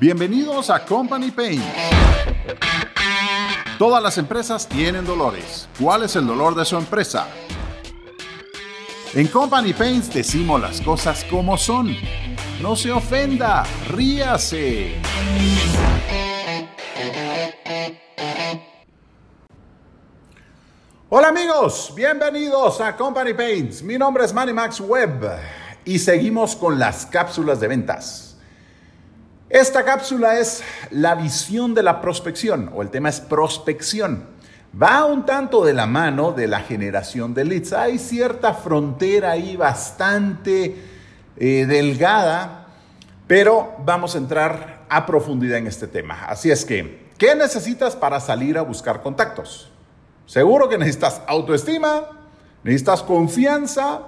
Bienvenidos a Company Pain. Todas las empresas tienen dolores. ¿Cuál es el dolor de su empresa? En Company Paints decimos las cosas como son. No se ofenda, ríase. Hola amigos, bienvenidos a Company Paints. Mi nombre es Manny Max Webb y seguimos con las cápsulas de ventas. Esta cápsula es la visión de la prospección o el tema es prospección. Va un tanto de la mano de la generación de leads. Hay cierta frontera ahí bastante eh, delgada, pero vamos a entrar a profundidad en este tema. Así es que, ¿qué necesitas para salir a buscar contactos? Seguro que necesitas autoestima, necesitas confianza,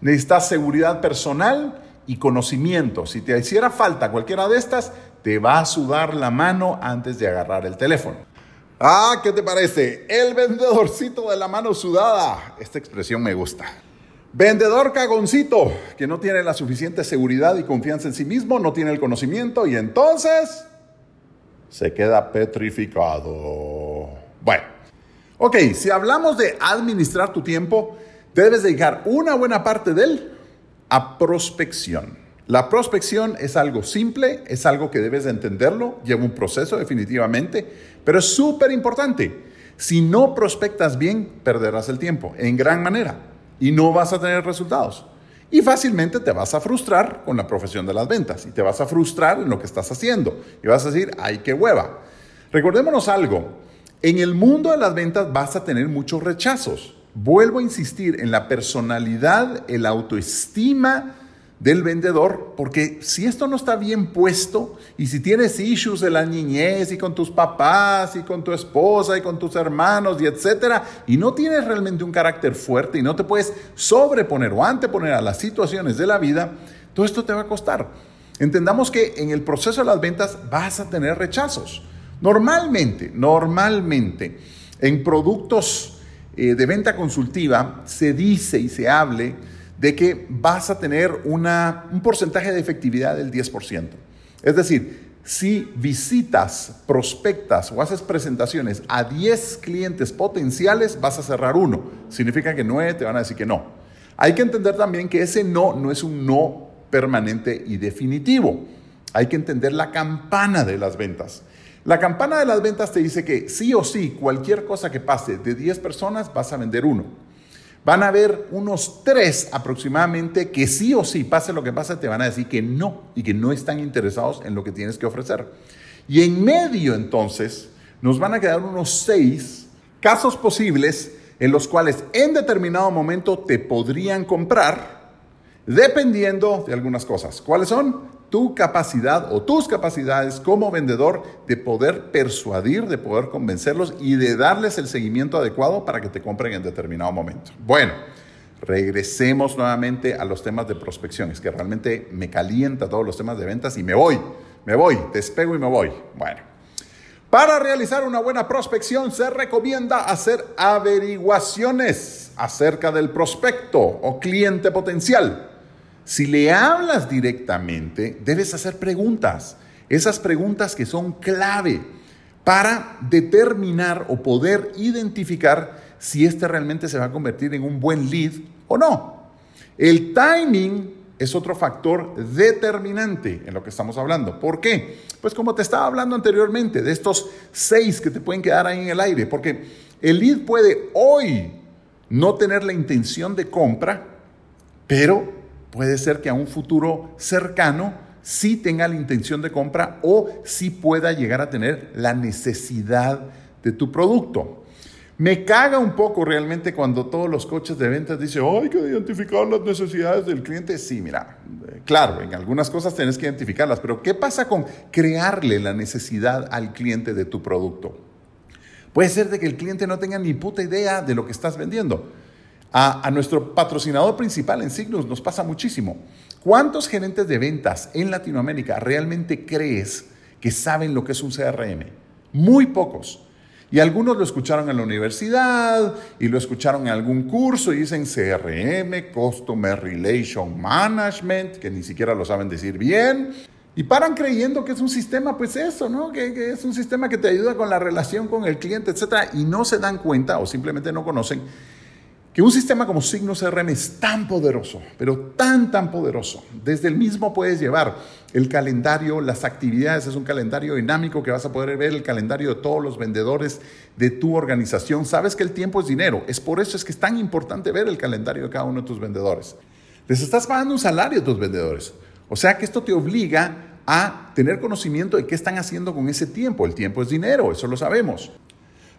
necesitas seguridad personal y conocimiento. Si te hiciera falta cualquiera de estas, te va a sudar la mano antes de agarrar el teléfono. Ah, ¿qué te parece? El vendedorcito de la mano sudada. Esta expresión me gusta. Vendedor cagoncito, que no tiene la suficiente seguridad y confianza en sí mismo, no tiene el conocimiento y entonces se queda petrificado. Bueno. Ok, si hablamos de administrar tu tiempo, debes dedicar una buena parte de él a prospección. La prospección es algo simple, es algo que debes de entenderlo, lleva un proceso definitivamente, pero es súper importante. Si no prospectas bien, perderás el tiempo en gran manera y no vas a tener resultados. Y fácilmente te vas a frustrar con la profesión de las ventas y te vas a frustrar en lo que estás haciendo y vas a decir, ay, qué hueva. Recordémonos algo, en el mundo de las ventas vas a tener muchos rechazos. Vuelvo a insistir en la personalidad, el autoestima del vendedor, porque si esto no está bien puesto y si tienes issues de la niñez y con tus papás y con tu esposa y con tus hermanos y etcétera, y no tienes realmente un carácter fuerte y no te puedes sobreponer o anteponer a las situaciones de la vida, todo esto te va a costar. Entendamos que en el proceso de las ventas vas a tener rechazos. Normalmente, normalmente, en productos eh, de venta consultiva se dice y se hable de que vas a tener un porcentaje de efectividad del 10%. Es decir, si visitas, prospectas o haces presentaciones a 10 clientes potenciales, vas a cerrar uno. Significa que 9 te van a decir que no. Hay que entender también que ese no no es un no permanente y definitivo. Hay que entender la campana de las ventas. La campana de las ventas te dice que sí o sí, cualquier cosa que pase de 10 personas, vas a vender uno. Van a haber unos tres aproximadamente que sí o sí, pase lo que pase, te van a decir que no y que no están interesados en lo que tienes que ofrecer. Y en medio entonces nos van a quedar unos seis casos posibles en los cuales en determinado momento te podrían comprar dependiendo de algunas cosas. ¿Cuáles son? Tu capacidad o tus capacidades como vendedor de poder persuadir, de poder convencerlos y de darles el seguimiento adecuado para que te compren en determinado momento. Bueno, regresemos nuevamente a los temas de prospección. Es que realmente me calienta todos los temas de ventas y me voy, me voy, despego y me voy. Bueno, para realizar una buena prospección se recomienda hacer averiguaciones acerca del prospecto o cliente potencial. Si le hablas directamente, debes hacer preguntas. Esas preguntas que son clave para determinar o poder identificar si este realmente se va a convertir en un buen lead o no. El timing es otro factor determinante en lo que estamos hablando. ¿Por qué? Pues como te estaba hablando anteriormente, de estos seis que te pueden quedar ahí en el aire, porque el lead puede hoy no tener la intención de compra, pero Puede ser que a un futuro cercano sí tenga la intención de compra o sí pueda llegar a tener la necesidad de tu producto. Me caga un poco realmente cuando todos los coches de ventas dicen, hay que identificar las necesidades del cliente. Sí, mira, claro, en algunas cosas tienes que identificarlas, pero ¿qué pasa con crearle la necesidad al cliente de tu producto? Puede ser de que el cliente no tenga ni puta idea de lo que estás vendiendo. A, nuestro patrocinador principal en Signus nos pasa muchísimo. ¿Cuántos gerentes de ventas en Latinoamérica realmente crees que saben lo que es un CRM? Muy pocos. Y algunos lo escucharon en la universidad y lo escucharon en algún curso y dicen CRM, Customer Relation Management, que ni siquiera lo saben decir bien. Y paran creyendo que es un sistema, pues eso, ¿no? Que, que, es un sistema que te ayuda con la relación con el cliente, etcétera, y no se dan cuenta o simplemente no conocen que un sistema como Signo CRM es tan poderoso, pero tan, tan poderoso. Desde el mismo puedes llevar el calendario, las actividades, es un calendario dinámico que vas a poder ver el calendario de todos los vendedores de tu organización. Sabes que el tiempo es dinero, es por eso es que es tan importante ver el calendario de cada uno de tus vendedores. Les estás pagando un salario a tus vendedores. O sea que esto te obliga a tener conocimiento de qué están haciendo con ese tiempo. El tiempo es dinero, eso lo sabemos.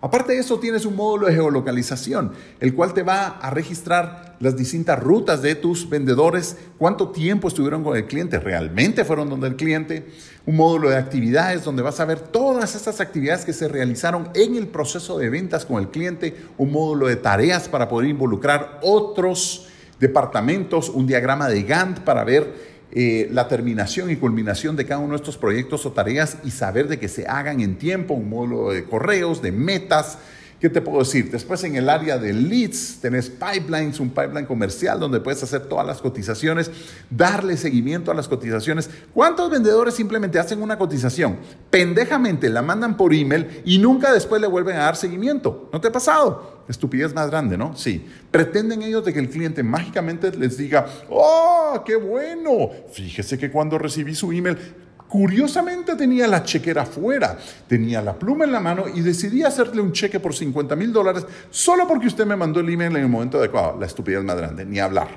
Aparte de eso, tienes un módulo de geolocalización, el cual te va a registrar las distintas rutas de tus vendedores, cuánto tiempo estuvieron con el cliente, realmente fueron donde el cliente, un módulo de actividades donde vas a ver todas estas actividades que se realizaron en el proceso de ventas con el cliente, un módulo de tareas para poder involucrar otros departamentos, un diagrama de Gantt para ver eh, la terminación y culminación de cada uno de estos proyectos o tareas y saber de que se hagan en tiempo, un módulo de correos, de metas. ¿Qué te puedo decir? Después en el área de leads tenés pipelines, un pipeline comercial donde puedes hacer todas las cotizaciones, darle seguimiento a las cotizaciones. ¿Cuántos vendedores simplemente hacen una cotización? Pendejamente la mandan por email y nunca después le vuelven a dar seguimiento. ¿No te ha pasado? estupidez más grande, ¿no? Sí. Pretenden ellos de que el cliente mágicamente les diga, ¡oh, qué bueno! Fíjese que cuando recibí su email, Curiosamente tenía la chequera fuera, tenía la pluma en la mano y decidí hacerle un cheque por 50 mil dólares solo porque usted me mandó el email en el momento adecuado. La estupidez más grande, ni hablar.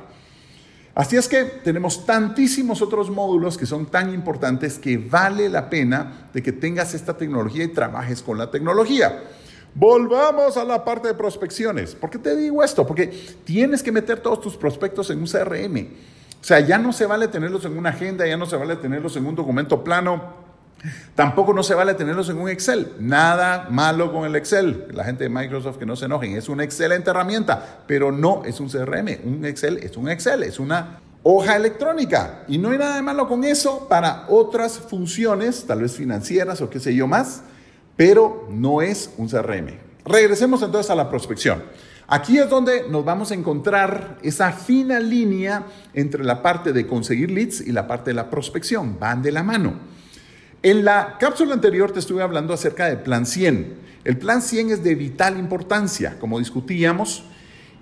Así es que tenemos tantísimos otros módulos que son tan importantes que vale la pena de que tengas esta tecnología y trabajes con la tecnología. Volvamos a la parte de prospecciones. ¿Por qué te digo esto? Porque tienes que meter todos tus prospectos en un CRM. O sea, ya no se vale tenerlos en una agenda, ya no se vale tenerlos en un documento plano, tampoco no se vale tenerlos en un Excel. Nada malo con el Excel. La gente de Microsoft que no se enojen, es una excelente herramienta, pero no es un CRM. Un Excel es un Excel, es una hoja electrónica. Y no hay nada de malo con eso para otras funciones, tal vez financieras o qué sé yo más pero no es un CRM. Regresemos entonces a la prospección. Aquí es donde nos vamos a encontrar esa fina línea entre la parte de conseguir leads y la parte de la prospección. Van de la mano. En la cápsula anterior te estuve hablando acerca del plan 100. El plan 100 es de vital importancia, como discutíamos.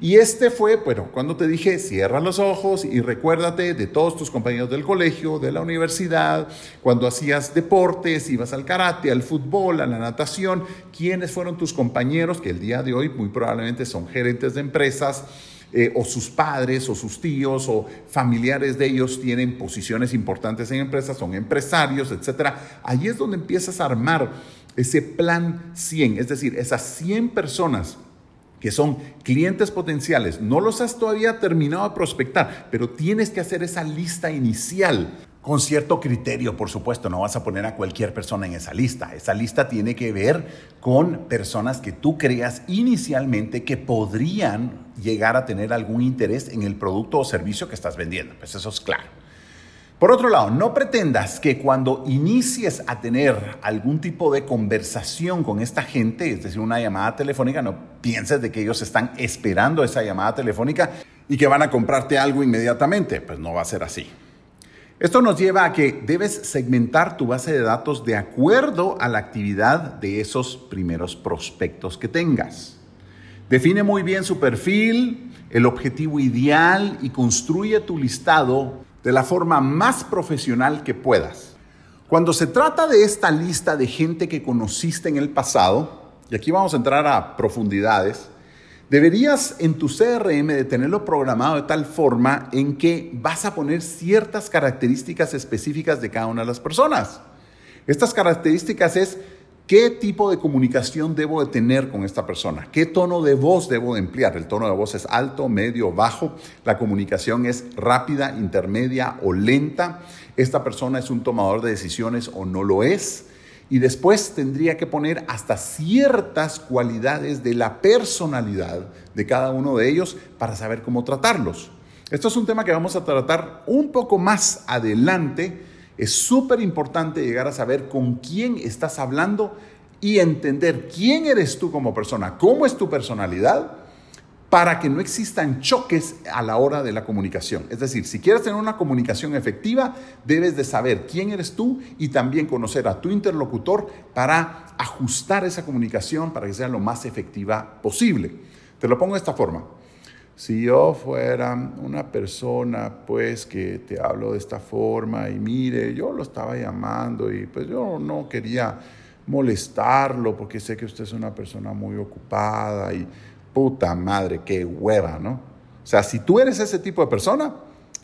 Y este fue, bueno, cuando te dije, cierra los ojos y recuérdate de todos tus compañeros del colegio, de la universidad, cuando hacías deportes, ibas al karate, al fútbol, a la natación, quiénes fueron tus compañeros que el día de hoy muy probablemente son gerentes de empresas. Eh, o sus padres o sus tíos o familiares de ellos tienen posiciones importantes en empresas, son empresarios, etc. Allí es donde empiezas a armar ese plan 100, es decir, esas 100 personas que son clientes potenciales, no los has todavía terminado de prospectar, pero tienes que hacer esa lista inicial con cierto criterio, por supuesto, no vas a poner a cualquier persona en esa lista. Esa lista tiene que ver con personas que tú creas inicialmente que podrían llegar a tener algún interés en el producto o servicio que estás vendiendo. Pues eso es claro. Por otro lado, no pretendas que cuando inicies a tener algún tipo de conversación con esta gente, es decir, una llamada telefónica, no pienses de que ellos están esperando esa llamada telefónica y que van a comprarte algo inmediatamente. Pues no va a ser así. Esto nos lleva a que debes segmentar tu base de datos de acuerdo a la actividad de esos primeros prospectos que tengas. Define muy bien su perfil, el objetivo ideal y construye tu listado de la forma más profesional que puedas. Cuando se trata de esta lista de gente que conociste en el pasado, y aquí vamos a entrar a profundidades, deberías en tu CRM de tenerlo programado de tal forma en que vas a poner ciertas características específicas de cada una de las personas. Estas características es ¿Qué tipo de comunicación debo de tener con esta persona? ¿Qué tono de voz debo de emplear? El tono de voz es alto, medio, bajo. La comunicación es rápida, intermedia o lenta. Esta persona es un tomador de decisiones o no lo es. Y después tendría que poner hasta ciertas cualidades de la personalidad de cada uno de ellos para saber cómo tratarlos. Esto es un tema que vamos a tratar un poco más adelante es súper importante llegar a saber con quién estás hablando y entender quién eres tú como persona, cómo es tu personalidad, para que no existan choques a la hora de la comunicación. Es decir, si quieres tener una comunicación efectiva, debes de saber quién eres tú y también conocer a tu interlocutor para ajustar esa comunicación para que sea lo más efectiva posible. Te lo pongo de esta forma. Si yo fuera una persona, pues, que te hablo de esta forma y mire, yo lo estaba llamando y pues yo no quería molestarlo porque sé que usted es una persona muy ocupada y puta madre, qué hueva, ¿no? O sea, si tú eres ese tipo de persona,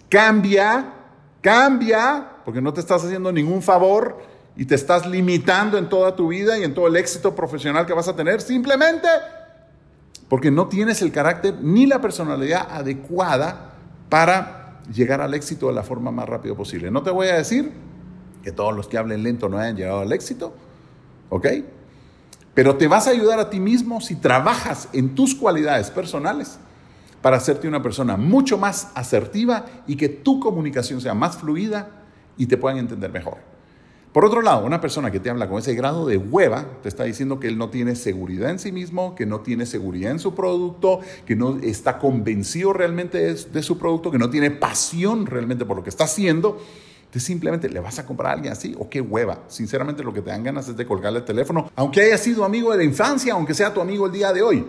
cambia, cambia, porque no te estás haciendo ningún favor y te estás limitando en toda tu vida y en todo el éxito profesional que vas a tener, simplemente porque no tienes el carácter ni la personalidad adecuada para llegar al éxito de la forma más rápida posible. No te voy a decir que todos los que hablen lento no hayan llegado al éxito, ¿ok? Pero te vas a ayudar a ti mismo si trabajas en tus cualidades personales para hacerte una persona mucho más asertiva y que tu comunicación sea más fluida y te puedan entender mejor. Por otro lado, una persona que te habla con ese grado de hueva te está diciendo que él no tiene seguridad en sí mismo, que no tiene seguridad en su producto, que no está convencido realmente de, su producto, que no tiene pasión realmente por lo que está haciendo simplemente le vas a comprar a alguien así o qué hueva. Sinceramente lo que te dan ganas es de colgarle el teléfono, aunque haya sido amigo de la infancia, aunque sea tu amigo el día de hoy.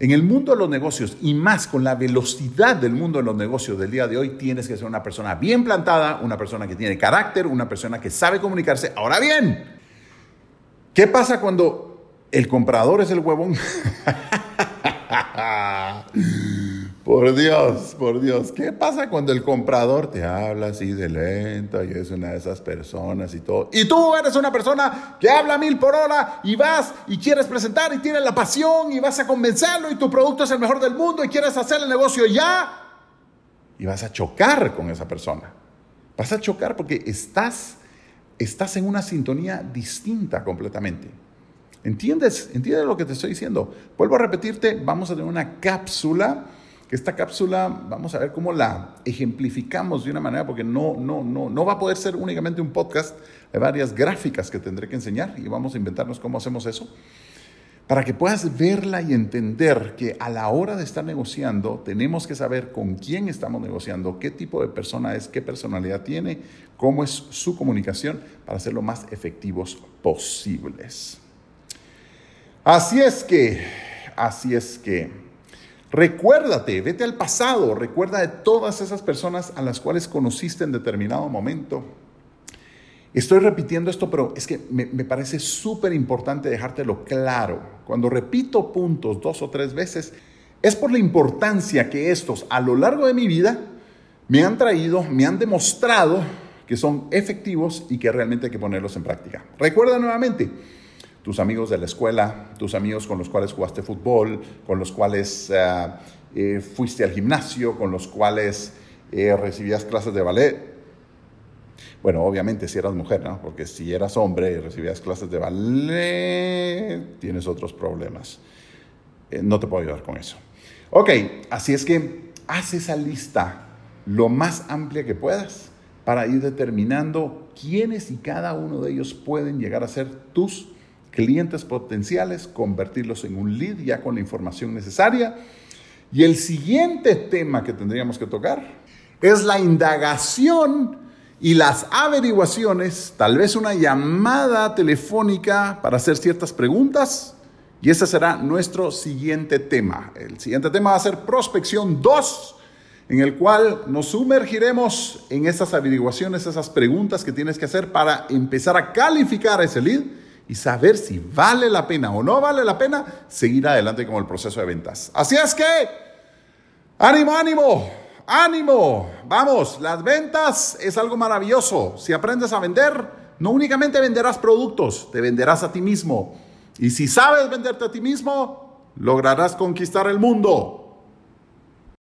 En el mundo de los negocios y más con la velocidad del mundo de los negocios del día de hoy, tienes que ser una persona bien plantada, una persona que tiene carácter, una persona que sabe comunicarse. Ahora bien, ¿qué pasa cuando el comprador es el huevón? Por Dios, por Dios. ¿Qué pasa cuando el comprador te habla así de lento y es una de esas personas y todo? Y tú eres una persona que habla mil por hora y vas y quieres presentar y tienes la pasión y vas a convencerlo y tu producto es el mejor del mundo y quieres hacer el negocio ya. Y vas a chocar con esa persona. Vas a chocar porque estás, estás en una sintonía distinta completamente. ¿Entiendes? ¿Entiendes lo que te estoy diciendo? Vuelvo a repetirte, vamos a tener una cápsula que esta cápsula vamos a ver cómo la ejemplificamos de una manera, porque no, no, no, no va a poder ser únicamente un podcast, hay varias gráficas que tendré que enseñar y vamos a inventarnos cómo hacemos eso, para que puedas verla y entender que a la hora de estar negociando tenemos que saber con quién estamos negociando, qué tipo de persona es, qué personalidad tiene, cómo es su comunicación, para ser lo más efectivos posibles. Así es que, así es que... Recuérdate, vete al pasado, recuerda de todas esas personas a las cuales conociste en determinado momento. Estoy repitiendo esto, pero es que me, parece súper importante dejártelo claro. Cuando repito puntos dos o tres veces, es por la importancia que estos a lo largo de mi vida me han traído, me han demostrado que son efectivos y que realmente hay que ponerlos en práctica. Recuerda nuevamente, tus amigos de la escuela, tus amigos con los cuales jugaste fútbol, con los cuales eh, eh, fuiste al gimnasio, con los cuales eh, recibías clases de ballet. Bueno, obviamente si eras mujer, ¿no? Porque si eras hombre y recibías clases de ballet, tienes otros problemas. no te puedo ayudar con eso. Ok, así es que haz esa lista lo más amplia que puedas para ir determinando quiénes y cada uno de ellos pueden llegar a ser tus clientes potenciales, convertirlos en un lead ya con la información necesaria. Y el siguiente tema que tendríamos que tocar es la indagación y las averiguaciones, tal vez una llamada telefónica para hacer ciertas preguntas. Y ese será nuestro siguiente tema. El siguiente tema va a ser prospección 2, en el cual nos sumergiremos en esas averiguaciones, esas preguntas que tienes que hacer para empezar a calificar ese lead y saber si vale la pena o no vale la pena seguir adelante con el proceso de ventas. Así es que, ánimo, ánimo, ánimo. Vamos, las ventas es algo maravilloso. Si aprendes a vender, no únicamente venderás productos, te venderás a ti mismo. Y si sabes venderte a ti mismo, lograrás conquistar el mundo.